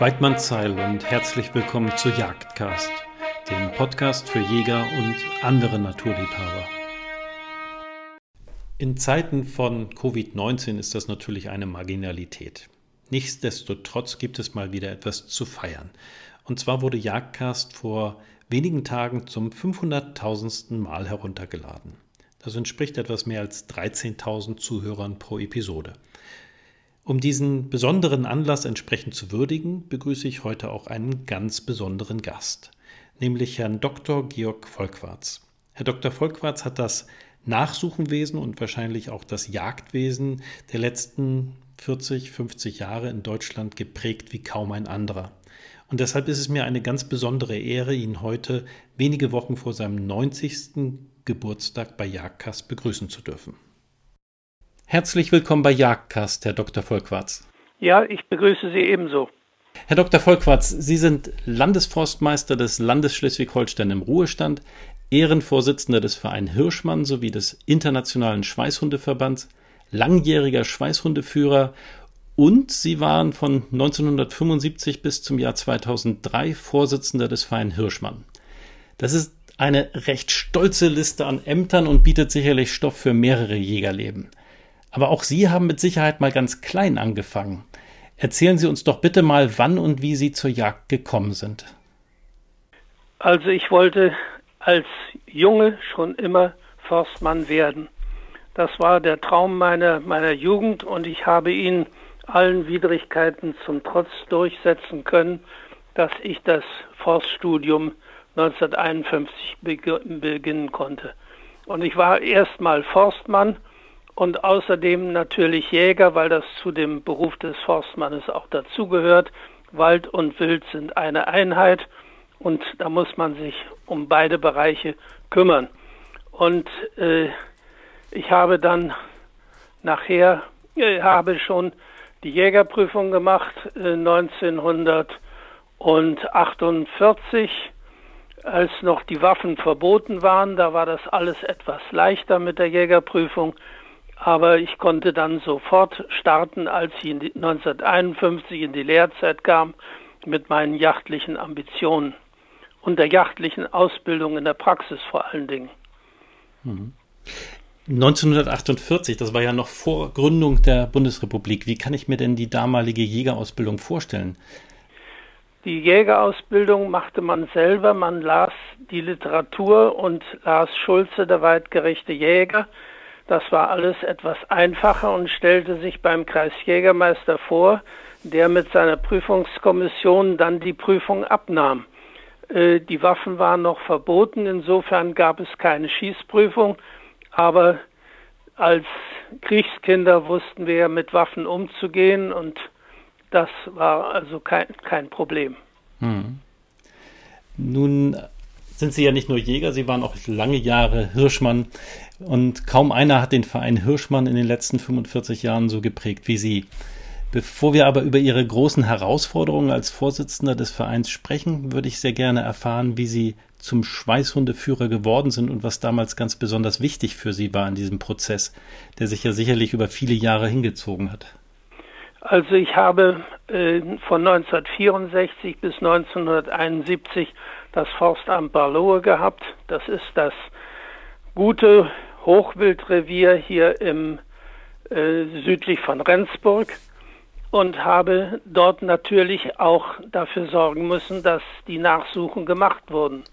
Weidmannsheil und herzlich willkommen zu Jagdcast, dem Podcast für Jäger und andere Naturliebhaber. In Zeiten von Covid-19 ist das natürlich eine Marginalität. Nichtsdestotrotz gibt es mal wieder etwas zu feiern. Und zwar wurde Jagdcast vor wenigen Tagen zum 500.000. Mal heruntergeladen. Das entspricht etwas mehr als 13.000 Zuhörern pro Episode. Um diesen besonderen Anlass entsprechend zu würdigen, begrüße ich heute auch einen ganz besonderen Gast, nämlich Herrn Dr. Georg Volkwarz. Herr Dr. Volkwarz hat das Nachsuchenwesen und wahrscheinlich auch das Jagdwesen der letzten 40, 50 Jahre in Deutschland geprägt wie kaum ein anderer. Und deshalb ist es mir eine ganz besondere Ehre, ihn heute wenige Wochen vor seinem 90. Geburtstag bei Jagdkast begrüßen zu dürfen. Herzlich willkommen bei Jagdkast, Herr Dr. Volkwarz. Ja, ich begrüße Sie ebenso. Herr Dr. Volkwarz, Sie sind Landesforstmeister des Landes Schleswig-Holstein im Ruhestand, Ehrenvorsitzender des Vereins Hirschmann sowie des Internationalen Schweißhundeverbands, langjähriger Schweißhundeführer und Sie waren von 1975 bis zum Jahr 2003 Vorsitzender des Vereins Hirschmann. Das ist eine recht stolze Liste an Ämtern und bietet sicherlich Stoff für mehrere Jägerleben. Aber auch Sie haben mit Sicherheit mal ganz klein angefangen. Erzählen Sie uns doch bitte mal, wann und wie Sie zur Jagd gekommen sind. Also ich wollte als Junge schon immer Forstmann werden. Das war der Traum meiner, meiner Jugend und ich habe ihn allen Widrigkeiten zum Trotz durchsetzen können, dass ich das Forststudium 1951 beginnen konnte. Und ich war erstmal Forstmann und außerdem natürlich Jäger, weil das zu dem Beruf des Forstmannes auch dazugehört. Wald und Wild sind eine Einheit und da muss man sich um beide Bereiche kümmern. Und äh, ich habe dann nachher, äh, habe schon die Jägerprüfung gemacht äh, 1948, als noch die Waffen verboten waren. Da war das alles etwas leichter mit der Jägerprüfung. Aber ich konnte dann sofort starten, als ich in die, 1951 in die Lehrzeit kam, mit meinen jachtlichen Ambitionen und der jachtlichen Ausbildung in der Praxis vor allen Dingen. 1948, das war ja noch vor Gründung der Bundesrepublik. Wie kann ich mir denn die damalige Jägerausbildung vorstellen? Die Jägerausbildung machte man selber. Man las die Literatur und las Schulze, der weitgerechte Jäger. Das war alles etwas einfacher und stellte sich beim Kreisjägermeister vor, der mit seiner Prüfungskommission dann die Prüfung abnahm. Äh, die Waffen waren noch verboten, insofern gab es keine Schießprüfung, aber als Kriegskinder wussten wir mit Waffen umzugehen und das war also kein, kein Problem. Hm. Nun sind Sie ja nicht nur Jäger, Sie waren auch lange Jahre Hirschmann. Und kaum einer hat den Verein Hirschmann in den letzten 45 Jahren so geprägt wie Sie. Bevor wir aber über Ihre großen Herausforderungen als Vorsitzender des Vereins sprechen, würde ich sehr gerne erfahren, wie Sie zum Schweißhundeführer geworden sind und was damals ganz besonders wichtig für Sie war in diesem Prozess, der sich ja sicherlich über viele Jahre hingezogen hat. Also ich habe äh, von 1964 bis 1971 das Forstamt Barlohe gehabt. Das ist das gute Hochwildrevier hier im äh, südlich von Rendsburg und habe dort natürlich auch dafür sorgen müssen, dass die Nachsuchen gemacht wurden.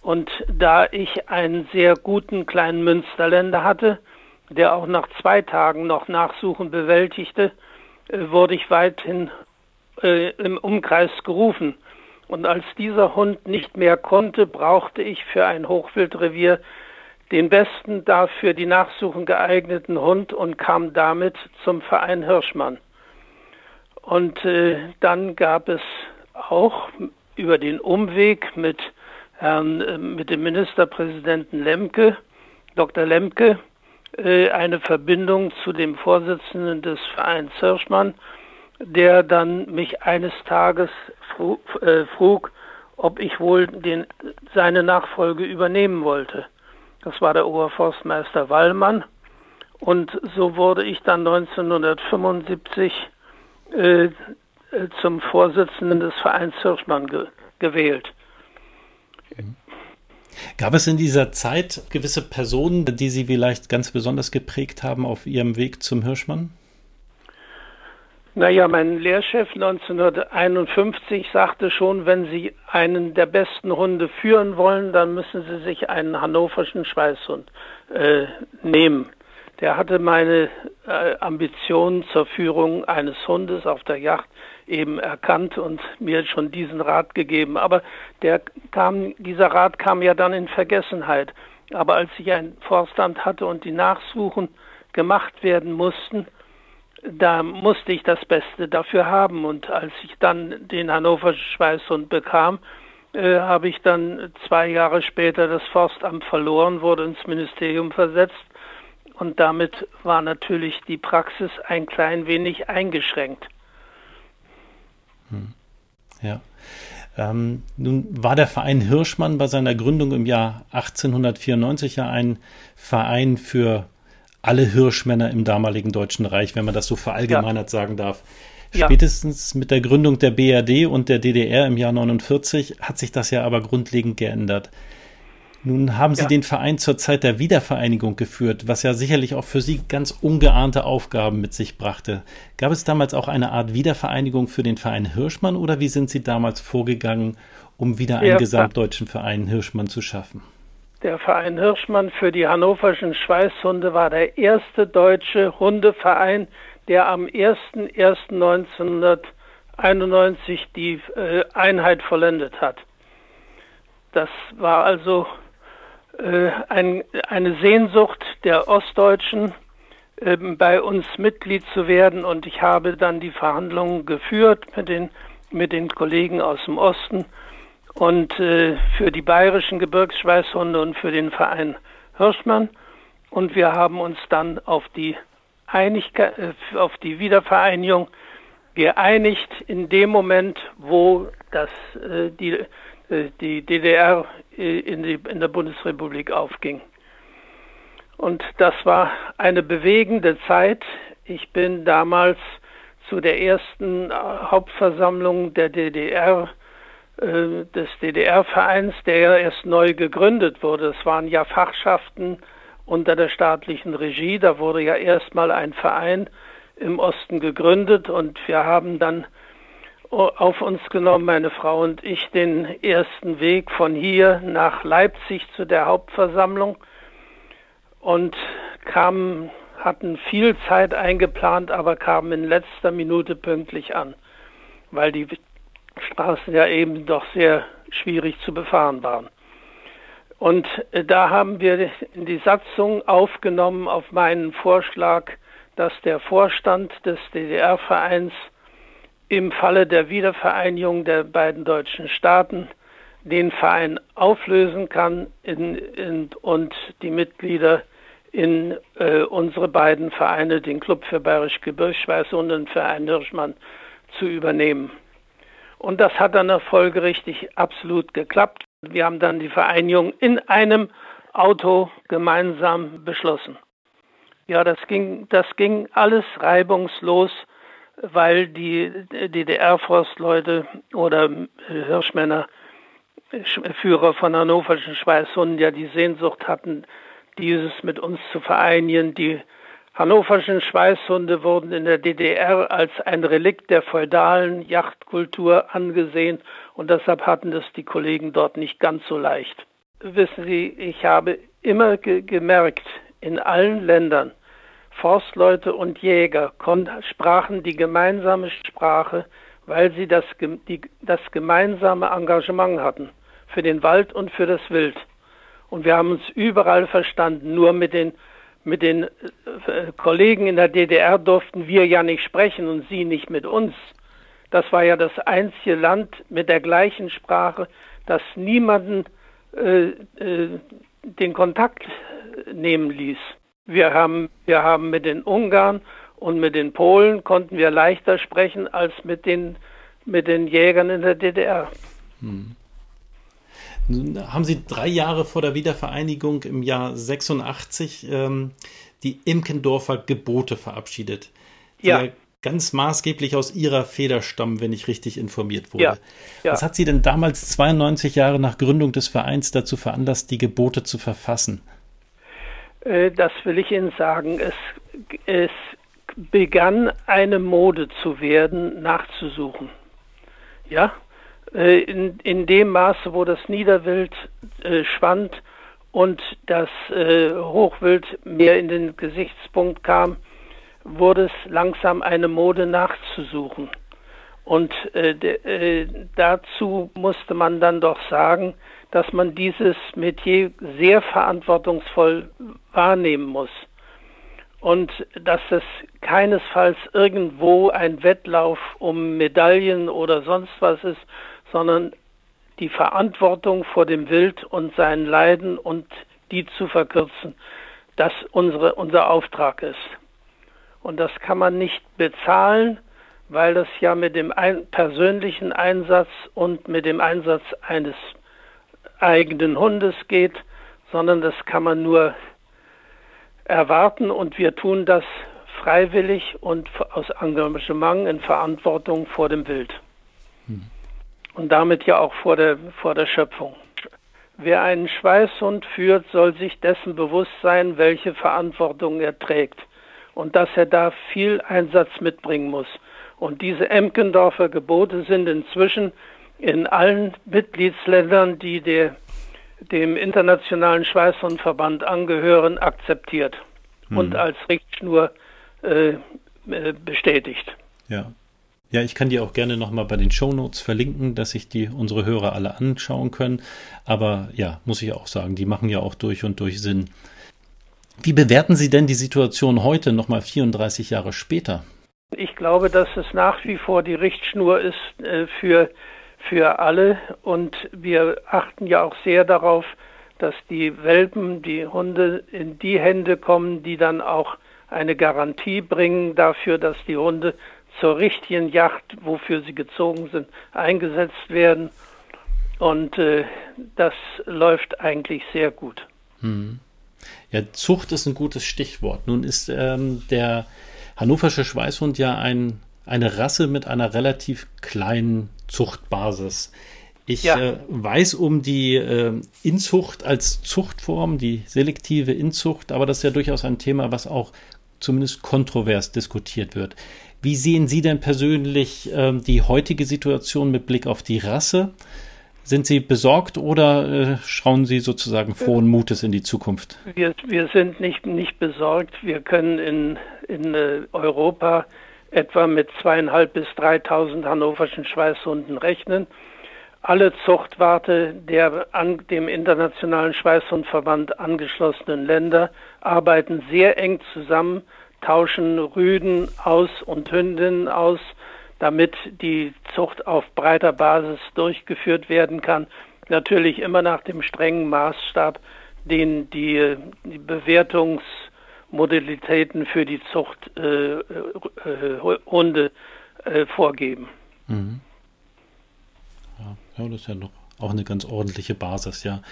Und da ich einen sehr guten kleinen Münsterländer hatte, der auch nach zwei Tagen noch Nachsuchen bewältigte, äh, wurde ich weithin äh, im Umkreis gerufen. Und als dieser Hund nicht mehr konnte, brauchte ich für ein Hochwildrevier den besten dafür die Nachsuchen geeigneten Hund und kam damit zum Verein Hirschmann. Und äh, dann gab es auch über den Umweg mit Herrn, äh, mit dem Ministerpräsidenten Lemke, Dr. Lemke, äh, eine Verbindung zu dem Vorsitzenden des Vereins Hirschmann, der dann mich eines Tages frug, äh, frug ob ich wohl den, seine Nachfolge übernehmen wollte. Das war der Oberforstmeister Wallmann. Und so wurde ich dann 1975 äh, äh, zum Vorsitzenden des Vereins Hirschmann ge gewählt. Gab es in dieser Zeit gewisse Personen, die Sie vielleicht ganz besonders geprägt haben auf Ihrem Weg zum Hirschmann? Naja, mein Lehrchef 1951 sagte schon, wenn Sie einen der besten Hunde führen wollen, dann müssen Sie sich einen hannoverschen Schweißhund äh, nehmen. Der hatte meine äh, Ambitionen zur Führung eines Hundes auf der Yacht eben erkannt und mir schon diesen Rat gegeben. Aber der kam, dieser Rat kam ja dann in Vergessenheit. Aber als ich ein Forstamt hatte und die Nachsuchen gemacht werden mussten, da musste ich das Beste dafür haben. Und als ich dann den Hannoverschen Schweißhund bekam, äh, habe ich dann zwei Jahre später das Forstamt verloren, wurde ins Ministerium versetzt. Und damit war natürlich die Praxis ein klein wenig eingeschränkt. Hm. Ja. Ähm, nun war der Verein Hirschmann bei seiner Gründung im Jahr 1894 ja ein Verein für alle Hirschmänner im damaligen Deutschen Reich, wenn man das so verallgemeinert ja. sagen darf. Spätestens ja. mit der Gründung der BRD und der DDR im Jahr 49 hat sich das ja aber grundlegend geändert. Nun haben Sie ja. den Verein zur Zeit der Wiedervereinigung geführt, was ja sicherlich auch für Sie ganz ungeahnte Aufgaben mit sich brachte. Gab es damals auch eine Art Wiedervereinigung für den Verein Hirschmann oder wie sind Sie damals vorgegangen, um wieder einen gesamtdeutschen Verein Hirschmann zu schaffen? Der Verein Hirschmann für die hannoverschen Schweißhunde war der erste deutsche Hundeverein, der am 01.01.1991 die äh, Einheit vollendet hat. Das war also äh, ein, eine Sehnsucht der Ostdeutschen, äh, bei uns Mitglied zu werden. Und ich habe dann die Verhandlungen geführt mit den, mit den Kollegen aus dem Osten und äh, für die bayerischen Gebirgsschweißhunde und für den Verein Hirschmann. Und wir haben uns dann auf die Einigkeit, äh, auf die Wiedervereinigung geeinigt in dem Moment, wo das, äh, die, äh, die DDR äh, in, die, in der Bundesrepublik aufging. Und das war eine bewegende Zeit. Ich bin damals zu der ersten Hauptversammlung der DDR äh, des DDR-Vereins, der ja erst neu gegründet wurde. Es waren ja Fachschaften unter der staatlichen Regie. Da wurde ja erstmal ein Verein im Osten gegründet und wir haben dann auf uns genommen, meine Frau und ich, den ersten Weg von hier nach Leipzig zu der Hauptversammlung und kamen, hatten viel Zeit eingeplant, aber kamen in letzter Minute pünktlich an, weil die Straßen ja eben doch sehr schwierig zu befahren waren. Und äh, da haben wir in die Satzung aufgenommen auf meinen Vorschlag, dass der Vorstand des DDR-Vereins im Falle der Wiedervereinigung der beiden deutschen Staaten den Verein auflösen kann in, in, und die Mitglieder in äh, unsere beiden Vereine, den Club für Bayerisch Gebirgsschweiß und den Verein Hirschmann, zu übernehmen. Und das hat dann folgerichtig absolut geklappt. Wir haben dann die Vereinigung in einem Auto gemeinsam beschlossen. Ja, das ging, das ging alles reibungslos, weil die DDR-Forstleute oder Hirschmänner, Führer von hannoverschen Schweißhunden, ja die Sehnsucht hatten, dieses mit uns zu vereinigen, die Hannoverschen Schweißhunde wurden in der DDR als ein Relikt der feudalen Yachtkultur angesehen und deshalb hatten das die Kollegen dort nicht ganz so leicht. Wissen Sie, ich habe immer ge gemerkt, in allen Ländern, Forstleute und Jäger sprachen die gemeinsame Sprache, weil sie das, die, das gemeinsame Engagement hatten für den Wald und für das Wild. Und wir haben uns überall verstanden, nur mit den mit den äh, Kollegen in der DDR durften wir ja nicht sprechen und sie nicht mit uns. Das war ja das einzige Land mit der gleichen Sprache, das niemanden äh, äh, den Kontakt nehmen ließ. Wir haben, wir haben mit den Ungarn und mit den Polen konnten wir leichter sprechen als mit den, mit den Jägern in der DDR. Hm. Nun haben Sie drei Jahre vor der Wiedervereinigung im Jahr 86 ähm, die Imkendorfer Gebote verabschiedet, die ja. ganz maßgeblich aus Ihrer Feder stammen, wenn ich richtig informiert wurde. Ja, ja. Was hat Sie denn damals 92 Jahre nach Gründung des Vereins dazu veranlasst, die Gebote zu verfassen? Äh, das will ich Ihnen sagen. Es, es begann eine Mode zu werden, nachzusuchen. Ja, in, in dem Maße, wo das Niederwild äh, schwand und das äh, Hochwild mehr in den Gesichtspunkt kam, wurde es langsam eine Mode nachzusuchen. Und äh, de, äh, dazu musste man dann doch sagen, dass man dieses Metier sehr verantwortungsvoll wahrnehmen muss. Und dass es keinesfalls irgendwo ein Wettlauf um Medaillen oder sonst was ist, sondern die Verantwortung vor dem Wild und seinen Leiden und die zu verkürzen, das unsere, unser Auftrag ist. Und das kann man nicht bezahlen, weil das ja mit dem ein persönlichen Einsatz und mit dem Einsatz eines eigenen Hundes geht, sondern das kann man nur erwarten und wir tun das freiwillig und aus Engagement in Verantwortung vor dem Wild. Hm. Und damit ja auch vor der, vor der Schöpfung. Wer einen Schweißhund führt, soll sich dessen bewusst sein, welche Verantwortung er trägt und dass er da viel Einsatz mitbringen muss. Und diese Emkendorfer Gebote sind inzwischen in allen Mitgliedsländern, die der, dem Internationalen Schweißhundverband angehören, akzeptiert mhm. und als Richtschnur äh, äh, bestätigt. Ja. Ja, ich kann die auch gerne nochmal bei den Shownotes verlinken, dass sich die unsere Hörer alle anschauen können. Aber ja, muss ich auch sagen, die machen ja auch durch und durch Sinn. Wie bewerten Sie denn die Situation heute, nochmal 34 Jahre später? Ich glaube, dass es nach wie vor die Richtschnur ist äh, für, für alle. Und wir achten ja auch sehr darauf, dass die Welpen, die Hunde in die Hände kommen, die dann auch eine Garantie bringen dafür, dass die Hunde zur richtigen Yacht, wofür sie gezogen sind, eingesetzt werden. Und äh, das läuft eigentlich sehr gut. Hm. Ja, Zucht ist ein gutes Stichwort. Nun ist ähm, der hannoversche Schweißhund ja ein, eine Rasse mit einer relativ kleinen Zuchtbasis. Ich ja. äh, weiß um die äh, Inzucht als Zuchtform, die selektive Inzucht, aber das ist ja durchaus ein Thema, was auch zumindest kontrovers diskutiert wird. Wie sehen Sie denn persönlich äh, die heutige Situation mit Blick auf die Rasse? Sind Sie besorgt oder äh, schauen Sie sozusagen frohen Mutes in die Zukunft? Wir, wir sind nicht, nicht besorgt. Wir können in, in äh, Europa etwa mit zweieinhalb bis 3.000 hannoverschen Schweißhunden rechnen. Alle Zuchtwarte der an dem Internationalen Schweißhundverband angeschlossenen Länder arbeiten sehr eng zusammen, tauschen Rüden aus und Hündinnen aus, damit die Zucht auf breiter Basis durchgeführt werden kann. Natürlich immer nach dem strengen Maßstab, den die, die Bewertungsmodalitäten für die Zucht äh, äh, äh, vorgeben. Mhm. Ja, das ist ja noch auch eine ganz ordentliche Basis, ja.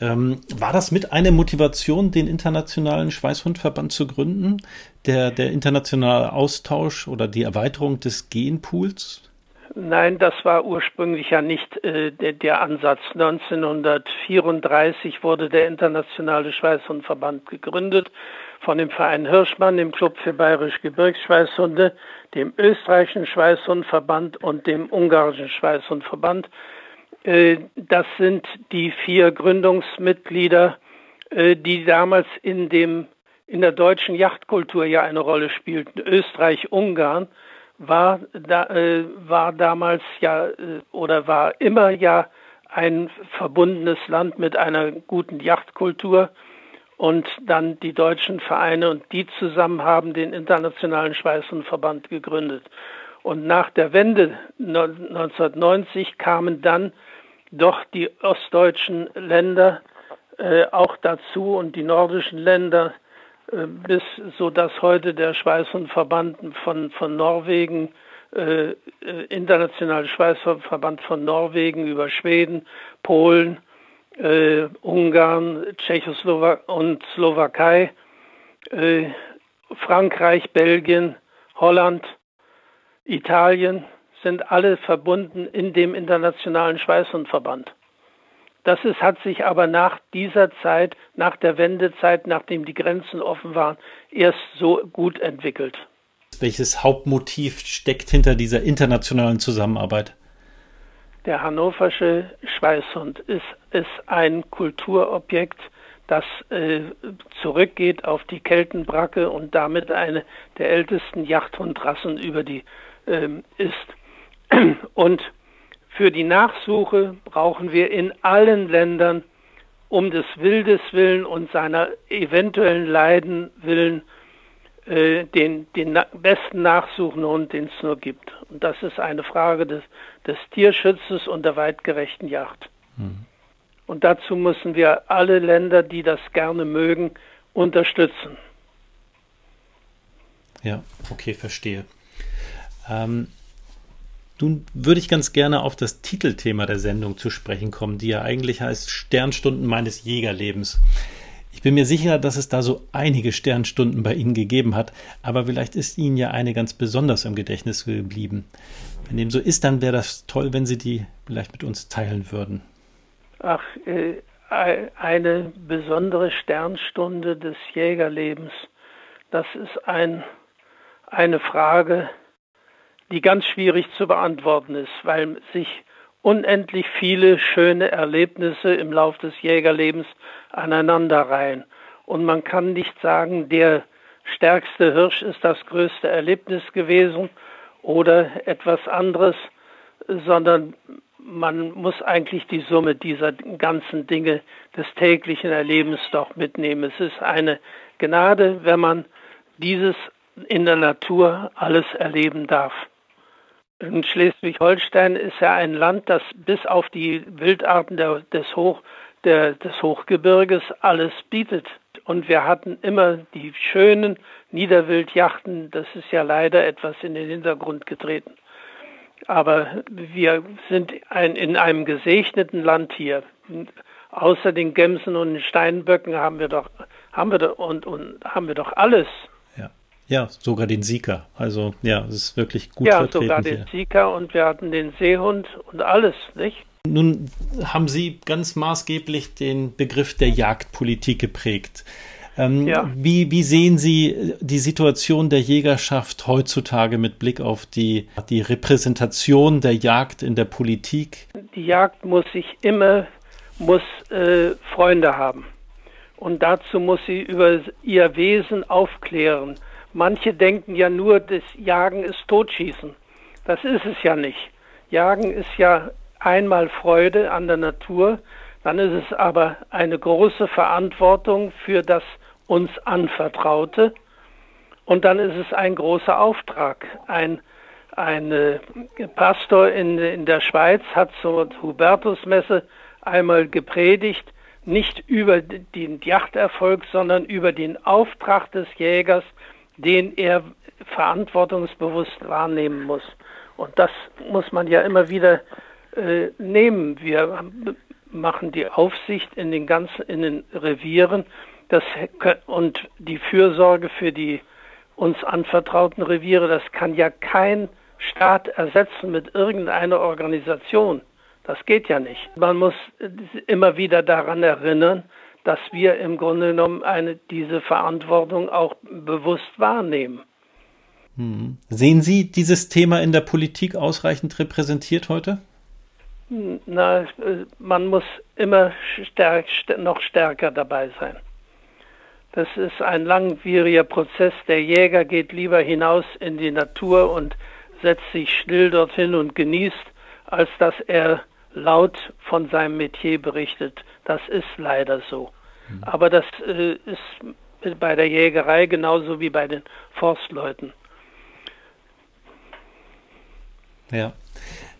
Ähm, war das mit einer Motivation, den Internationalen Schweißhundverband zu gründen? Der, der internationale Austausch oder die Erweiterung des Genpools? Nein, das war ursprünglich ja nicht äh, der, der, Ansatz. 1934 wurde der Internationale Schweißhundverband gegründet von dem Verein Hirschmann, dem Club für Bayerische Gebirgsschweißhunde, dem österreichischen Schweißhundverband und dem ungarischen Schweißhundverband. Äh, das sind die vier Gründungsmitglieder, äh, die damals in dem in der deutschen Yachtkultur ja eine Rolle spielten. Österreich, Ungarn war, da, äh, war damals ja oder war immer ja ein verbundenes Land mit einer guten Yachtkultur und dann die deutschen Vereine und die zusammen haben den Internationalen Schweißhundverband gegründet. Und nach der Wende 1990 kamen dann doch die ostdeutschen Länder äh, auch dazu und die nordischen Länder, äh, bis so dass heute der Schweißhundverband von, von Norwegen, äh, äh internationale Schweißhundverband von Norwegen über Schweden, Polen, äh, Ungarn, Tschechoslowakei und Slowakei, äh, Frankreich, Belgien, Holland Italien sind alle verbunden in dem internationalen Schweißhundverband. Das ist, hat sich aber nach dieser Zeit, nach der Wendezeit, nachdem die Grenzen offen waren, erst so gut entwickelt. Welches Hauptmotiv steckt hinter dieser internationalen Zusammenarbeit? Der hannoversche Schweißhund ist, ist ein Kulturobjekt, das äh, zurückgeht auf die Keltenbracke und damit eine der ältesten Jachthundrassen über die äh, ist. Und für die Nachsuche brauchen wir in allen Ländern um des Wildes willen und seiner eventuellen Leiden willen äh, den, den besten Nachsuchenhund, den es nur gibt. Und das ist eine Frage des, des Tierschutzes und der weitgerechten Jagd. Mhm. Und dazu müssen wir alle Länder, die das gerne mögen, unterstützen. Ja, okay, verstehe. Ähm, nun würde ich ganz gerne auf das Titelthema der Sendung zu sprechen kommen, die ja eigentlich heißt Sternstunden meines Jägerlebens. Ich bin mir sicher, dass es da so einige Sternstunden bei Ihnen gegeben hat, aber vielleicht ist Ihnen ja eine ganz besonders im Gedächtnis geblieben. Wenn dem so ist, dann wäre das toll, wenn Sie die vielleicht mit uns teilen würden. Ach, äh, eine besondere Sternstunde des Jägerlebens. Das ist ein, eine Frage, die ganz schwierig zu beantworten ist, weil sich unendlich viele schöne Erlebnisse im Lauf des Jägerlebens aneinanderreihen. Und man kann nicht sagen, der stärkste Hirsch ist das größte Erlebnis gewesen oder etwas anderes, sondern man muss eigentlich die Summe dieser ganzen Dinge des täglichen Erlebens doch mitnehmen. Es ist eine Gnade, wenn man dieses in der Natur alles erleben darf. In Schleswig-Holstein ist ja ein Land, das bis auf die Wildarten der, des, Hoch, der, des Hochgebirges alles bietet. Und wir hatten immer die schönen Niederwildjachten. Das ist ja leider etwas in den Hintergrund getreten. Aber wir sind ein, in einem gesegneten Land hier. Außer den Gemsen und den Steinböcken haben wir doch, haben wir doch, und, und haben wir doch alles. Ja. sogar den Sieger. Also ja, es ist wirklich gut ja, vertreten. Ja, sogar den Sieger und wir hatten den Seehund und alles, nicht? Nun haben Sie ganz maßgeblich den Begriff der Jagdpolitik geprägt. Ähm, ja. wie, wie sehen Sie die Situation der Jägerschaft heutzutage mit Blick auf die, die Repräsentation der Jagd in der Politik? Die Jagd muss sich immer, muss äh, Freunde haben. Und dazu muss sie über ihr Wesen aufklären. Manche denken ja nur, das Jagen ist Totschießen. Das ist es ja nicht. Jagen ist ja einmal Freude an der Natur, dann ist es aber eine große Verantwortung für das uns anvertraute. Und dann ist es ein großer Auftrag. Ein, ein äh, Pastor in, in der Schweiz hat zur Hubertusmesse einmal gepredigt, nicht über den Jachterfolg, sondern über den Auftrag des Jägers, den er verantwortungsbewusst wahrnehmen muss. Und das muss man ja immer wieder äh, nehmen. Wir machen die Aufsicht in den ganzen in den Revieren das, und die Fürsorge für die uns anvertrauten Reviere, das kann ja kein Staat ersetzen mit irgendeiner Organisation. Das geht ja nicht. Man muss immer wieder daran erinnern, dass wir im Grunde genommen eine, diese Verantwortung auch bewusst wahrnehmen. Hm. Sehen Sie dieses Thema in der Politik ausreichend repräsentiert heute? Na, man muss immer stärk, noch stärker dabei sein. Das ist ein langwieriger Prozess. Der Jäger geht lieber hinaus in die Natur und setzt sich still dorthin und genießt, als dass er laut von seinem Metier berichtet. Das ist leider so. Mhm. Aber das äh, ist bei der Jägerei genauso wie bei den Forstleuten. Ja.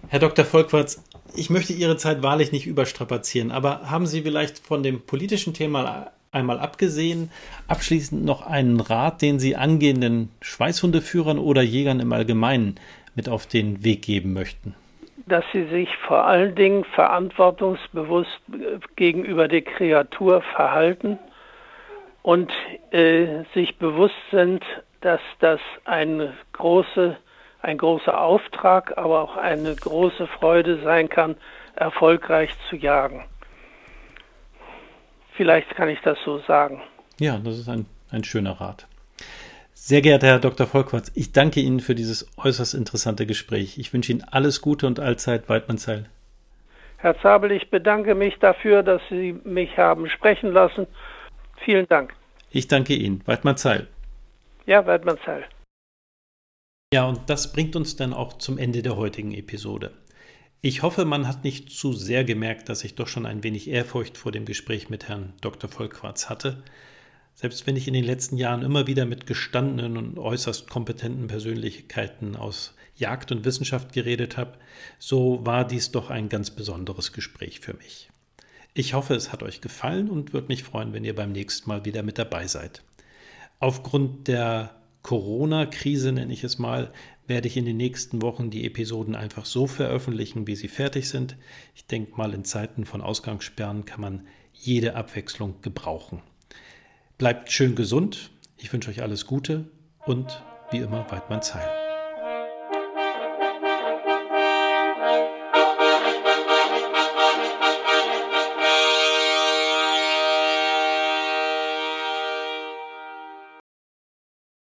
Herr Dr. Volkwarts, ich möchte Ihre Zeit wahrlich nicht überstrapazieren, aber haben Sie vielleicht von dem politischen Thema einmal abgesehen, abschließend noch einen Rat, den Sie angehenden Schweißhundeführern oder Jägern im Allgemeinen mit auf den Weg geben möchten? Dass sie sich vor allen Dingen verantwortungsbewusst äh, gegenüber der Kreatur verhalten und äh, sich bewusst sind, dass das eine große ein großer Auftrag, aber auch eine große Freude sein kann, erfolgreich zu jagen. Vielleicht kann ich das so sagen. Ja, das ist ein, ein schöner Rat. Sehr geehrter Herr Dr. Volkwarz, ich danke Ihnen für dieses äußerst interessante Gespräch. Ich wünsche Ihnen alles Gute und allzeit Weidmannsheil. Herr Zabel, ich bedanke mich dafür, dass Sie mich haben sprechen lassen. Vielen Dank. Ich danke Ihnen. Weidmannsheil. Ja, Weidmannsheil. Ja, und das bringt uns dann auch zum Ende der heutigen Episode. Ich hoffe, man hat nicht zu sehr gemerkt, dass ich doch schon ein wenig Ehrfurcht vor dem Gespräch mit Herrn Dr. Volkwarz hatte. Selbst wenn ich in den letzten Jahren immer wieder mit gestandenen und äußerst kompetenten Persönlichkeiten aus Jagd und Wissenschaft geredet habe, so war dies doch ein ganz besonderes Gespräch für mich. Ich hoffe, es hat euch gefallen und würde mich freuen, wenn ihr beim nächsten Mal wieder mit dabei seid. Aufgrund der Corona-Krise, nenne ich es mal, werde ich in den nächsten Wochen die Episoden einfach so veröffentlichen, wie sie fertig sind. Ich denke mal, in Zeiten von Ausgangssperren kann man jede Abwechslung gebrauchen. Bleibt schön gesund, ich wünsche euch alles Gute und wie immer Weidmanns Heil.